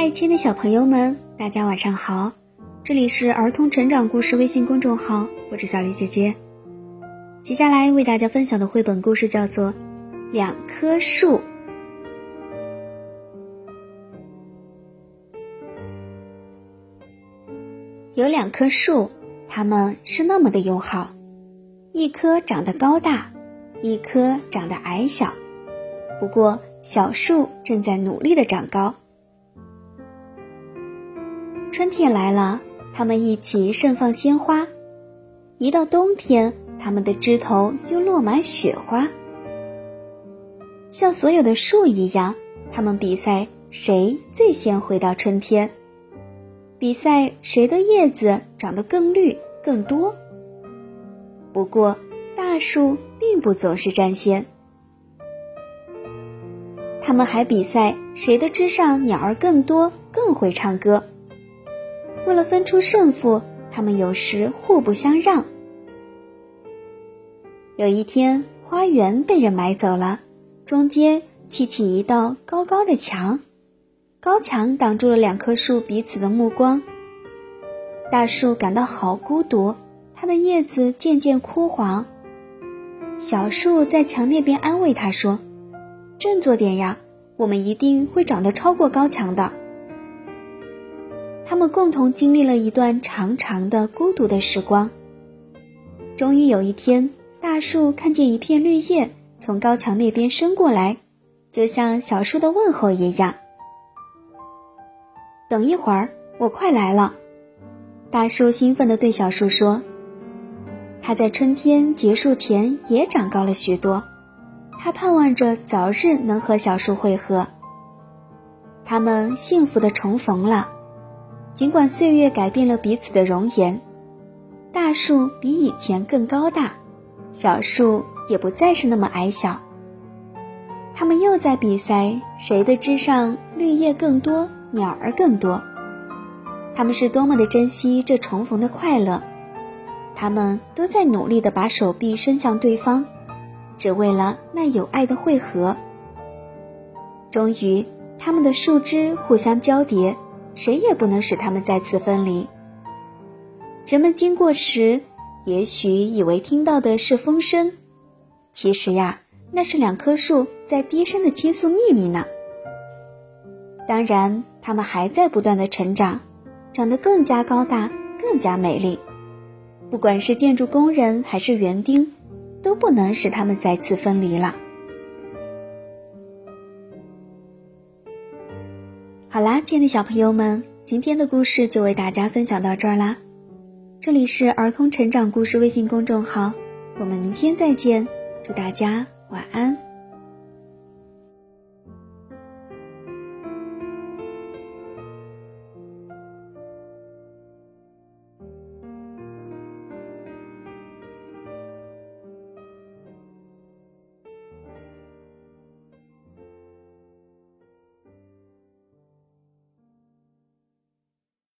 爱，亲的小朋友们，大家晚上好！这里是儿童成长故事微信公众号，我是小丽姐姐。接下来为大家分享的绘本故事叫做《两棵树》。有两棵树，它们是那么的友好，一棵长得高大，一棵长得矮小。不过，小树正在努力的长高。春天来了，它们一起盛放鲜花；一到冬天，它们的枝头又落满雪花。像所有的树一样，它们比赛谁最先回到春天，比赛谁的叶子长得更绿更多。不过，大树并不总是占先。他们还比赛谁的枝上鸟儿更多，更会唱歌。为了分出胜负，他们有时互不相让。有一天，花园被人买走了，中间砌起一道高高的墙，高墙挡住了两棵树彼此的目光。大树感到好孤独，它的叶子渐渐枯黄。小树在墙那边安慰他说。振作点呀，我们一定会长得超过高墙的。他们共同经历了一段长长的孤独的时光。终于有一天，大树看见一片绿叶从高墙那边伸过来，就像小树的问候一样。等一会儿，我快来了。大树兴奋地对小树说：“它在春天结束前也长高了许多。”他盼望着早日能和小树会合。他们幸福的重逢了，尽管岁月改变了彼此的容颜，大树比以前更高大，小树也不再是那么矮小。他们又在比赛谁的枝上绿叶更多，鸟儿更多。他们是多么的珍惜这重逢的快乐，他们都在努力的把手臂伸向对方。只为了那有爱的汇合。终于，他们的树枝互相交叠，谁也不能使他们再次分离。人们经过时，也许以为听到的是风声，其实呀，那是两棵树在低声的倾诉秘密呢。当然，它们还在不断的成长，长得更加高大，更加美丽。不管是建筑工人还是园丁。都不能使他们再次分离了。好啦，亲爱的小朋友们，今天的故事就为大家分享到这儿啦。这里是儿童成长故事微信公众号，我们明天再见，祝大家晚安。